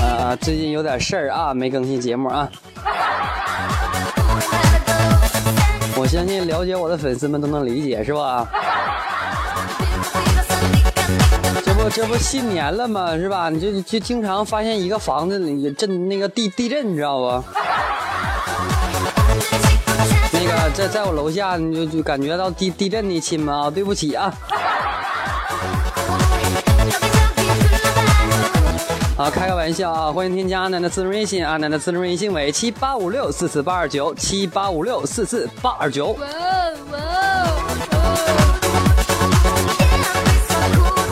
啊、最近有点事儿啊，没更新节目啊。我相信了解我的粉丝们都能理解，是吧？这不这不新年了吗？是吧？你就就经常发现一个房子里震那个地地震，你知道不？那个在在我楼下，你就就感觉到地地震的亲们啊，对不起啊。啊，开个玩笑啊！欢迎添加阿南的私人微信，阿南的私人微信为七八五六四四八二九七八五六四四八二九。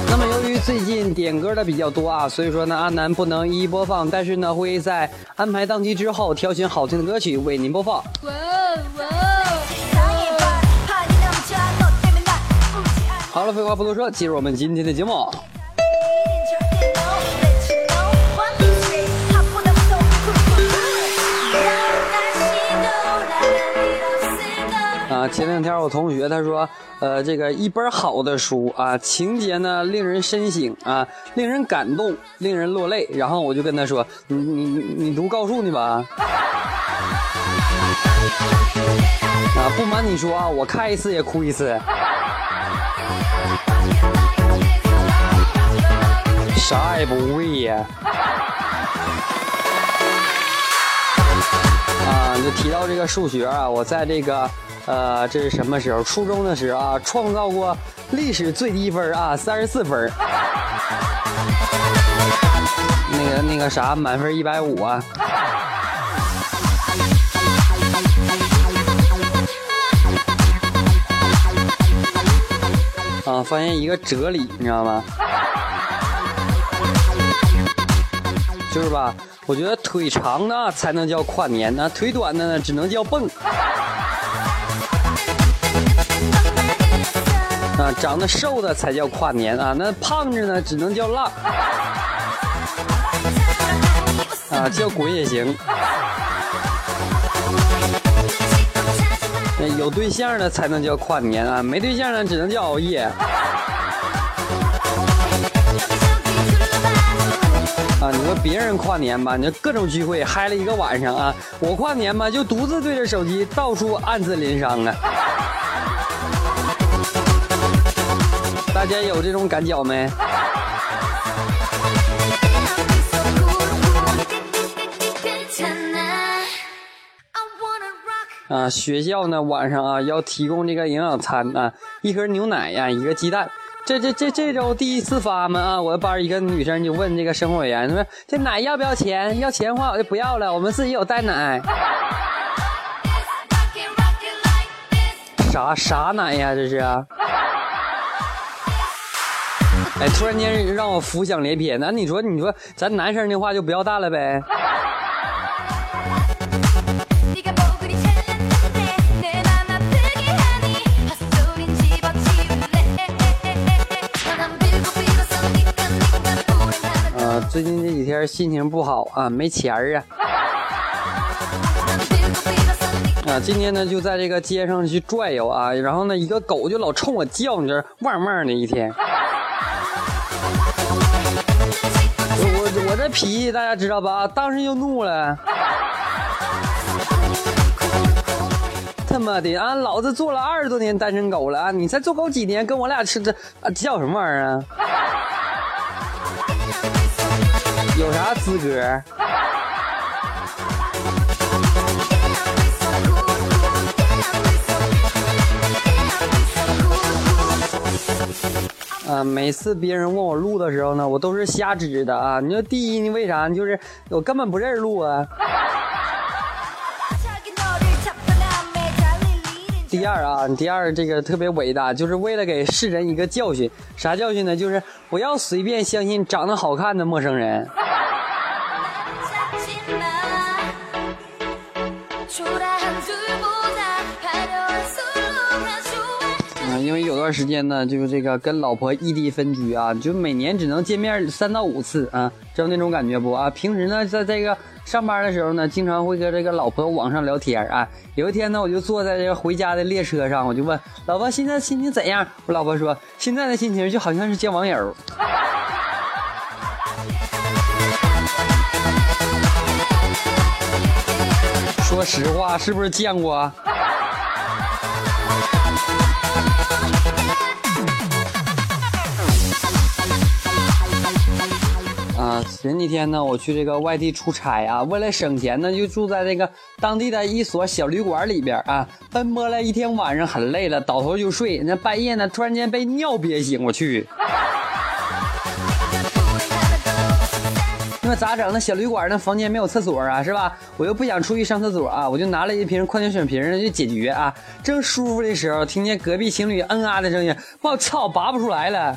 那么由于最近点歌的比较多啊，所以说呢，阿南不能一一播放，但是呢，会在安排档期之后挑选好听的歌曲为您播放。好了，废话不多说，进入我们今天的节目。啊，前两天我同学他说，呃，这个一本好的书啊，情节呢令人深省啊，令人感动，令人落泪。然后我就跟他说，你你你读高数呢吧？啊，不瞒你说啊，我看一次也哭一次。啥也不会呀。啊，就提到这个数学啊，我在这个呃，这是什么时候？初中的时候啊，创造过历史最低分啊，三十四分。那个那个啥，满分一百五啊。啊，发现一个哲理，你知道吗？就是吧，我觉得腿长的才能叫跨年呢，腿短的呢只能叫蹦。啊，长得瘦的才叫跨年啊，那胖子呢只能叫浪。啊，叫滚也行。那有对象的才能叫跨年啊，没对象的只能叫熬夜。啊，你说别人跨年吧，你说各种聚会嗨了一个晚上啊，我跨年吧就独自对着手机到处暗自淋伤啊。大家有这种感觉没？啊，学校呢晚上啊要提供这个营养餐啊，一盒牛奶呀、一个鸡蛋。这这这这周第一次发嘛啊！我班一个女生就问这个生活委员说：“这奶要不要钱？要钱的话我就不要了，我们自己有带奶。”啥啥奶呀？这是？哎，突然间让我浮想联翩。那你说，你说咱男生的话就不要蛋了呗？啊，最近这几天心情不好啊，没钱儿啊。啊，今天呢就在这个街上去转悠啊，然后呢一个狗就老冲我叫，你这汪汪的一天。脾气大家知道吧？当时就怒了。他妈的啊！老子做了二十多年单身狗了！你才做狗几年，跟我俩吃这啊叫什么玩意儿啊？有啥资格？啊，每次别人问我路的时候呢，我都是瞎指的啊。你说第一，你为啥？就是我根本不认识路啊。第二啊，第二这个特别伟大，就是为了给世人一个教训。啥教训呢？就是不要随便相信长得好看的陌生人。段时间呢，就是这个跟老婆异地分居啊，就每年只能见面三到五次啊，知道那种感觉不啊？平时呢，在这个上班的时候呢，经常会跟这个老婆网上聊天啊。有一天呢，我就坐在这个回家的列车上，我就问老婆现在心情怎样？我老婆说现在的心情就好像是见网友。说实话，是不是见过啊？前几天呢，我去这个外地出差啊，为了省钱呢，就住在这个当地的一所小旅馆里边啊，奔波了一天晚上，很累了，倒头就睡。那半夜呢，突然间被尿憋醒，我去。那咋整？那小旅馆那房间没有厕所啊，是吧？我又不想出去上厕所啊，我就拿了一瓶矿泉水瓶就解决啊。正舒服的时候，听见隔壁情侣嗯啊的声音，我操，拔不出来了。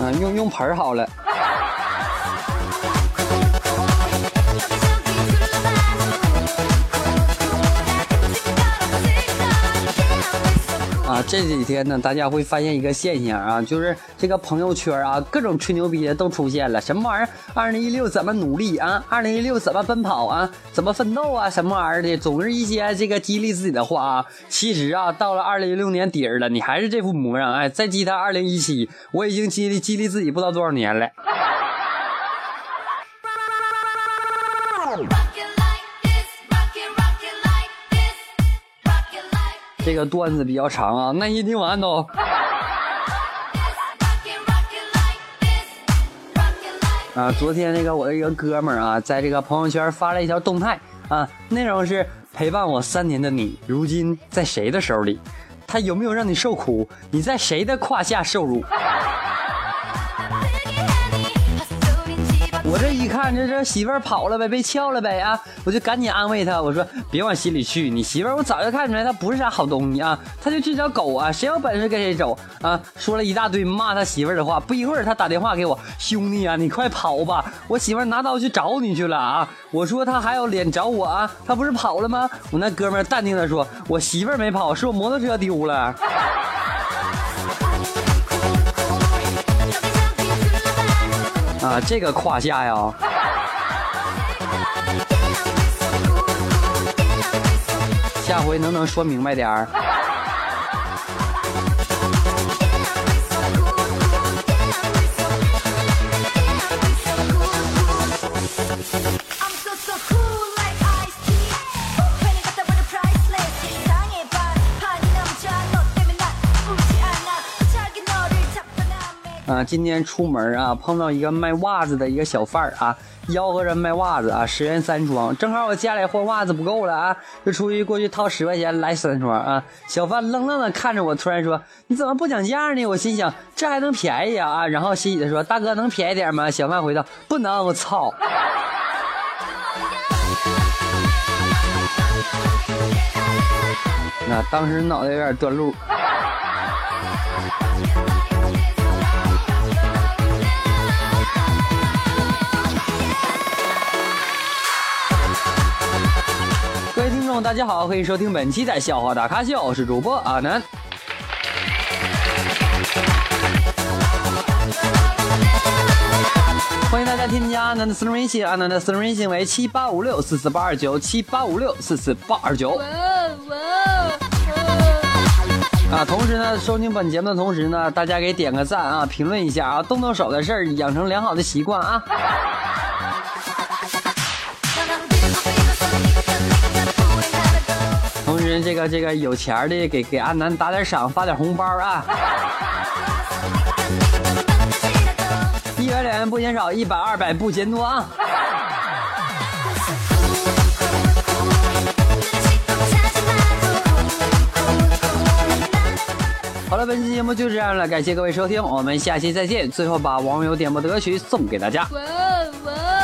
嗯，用用盆好了。啊，这几天呢，大家会发现一个现象啊，就是这个朋友圈啊，各种吹牛逼的都出现了。什么玩意儿？二零一六怎么努力啊？二零一六怎么奔跑啊？怎么奋斗啊？什么玩意儿的？总是一些这个激励自己的话啊。其实啊，到了二零一六年底儿了，你还是这副模样。哎，再激他二零一七，我已经激励激励自己不知道多少年了。这个段子比较长啊，耐心听完都。啊，昨天那个我的一个哥们儿啊，在这个朋友圈发了一条动态啊，内容是陪伴我三年的你，如今在谁的手里？他有没有让你受苦？你在谁的胯下受辱？我这一看，这这媳妇儿跑了呗，被撬了呗啊！我就赶紧安慰他，我说别往心里去，你媳妇儿我早就看出来她不是啥好东西啊，她就这条狗啊，谁有本事跟谁走啊！说了一大堆骂他媳妇儿的话，不一会儿他打电话给我，兄弟啊，你快跑吧，我媳妇儿拿刀去找你去了啊！我说他还有脸找我啊？他不是跑了吗？我那哥们淡定的说，我媳妇儿没跑，是我摩托车丢了。啊，这个胯下呀。下回能不能说明白点儿？今天出门啊，碰到一个卖袜子的一个小贩儿啊，吆喝着卖袜子啊，十元三双。正好我家里换袜子不够了啊，就出去过去掏十块钱来三双啊。小贩愣愣的看着我，突然说：“你怎么不讲价呢？”我心想这还能便宜啊？然后欣喜的说：“大哥能便宜点吗？”小贩回答：“不能，我操！”那当时脑袋有点断路。众，大家好，欢迎收听本期的笑话大咖秀，我是主播阿南。欢迎大家添加阿南的私人微信，阿南的私人微信为七八五六四四八二九七八五六四四八二九。啊，同时呢，收听本节目的同时呢，大家给点个赞啊，评论一下啊，动动手的事儿，养成良好的习惯啊。这个这个有钱的给给阿南打点赏发点红包啊。一百两元不嫌少一百二百不嫌多啊。好了本期节目就这样了感谢各位收听我们下期再见。最后把网友点播的歌曲送给大家。哇文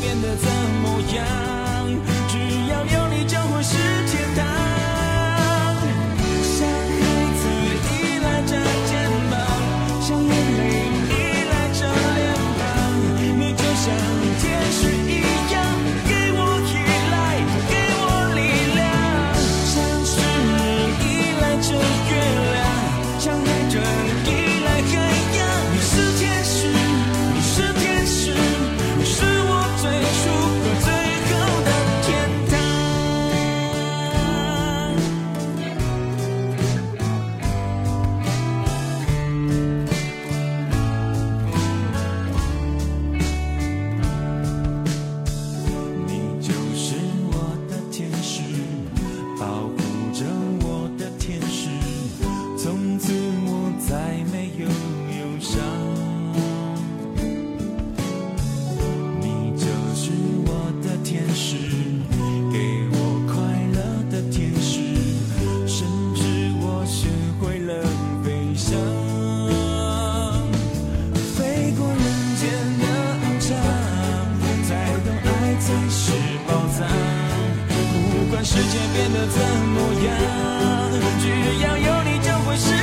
变得怎么样？只要有你就会是天堂世界变得怎么样？只要有你就会是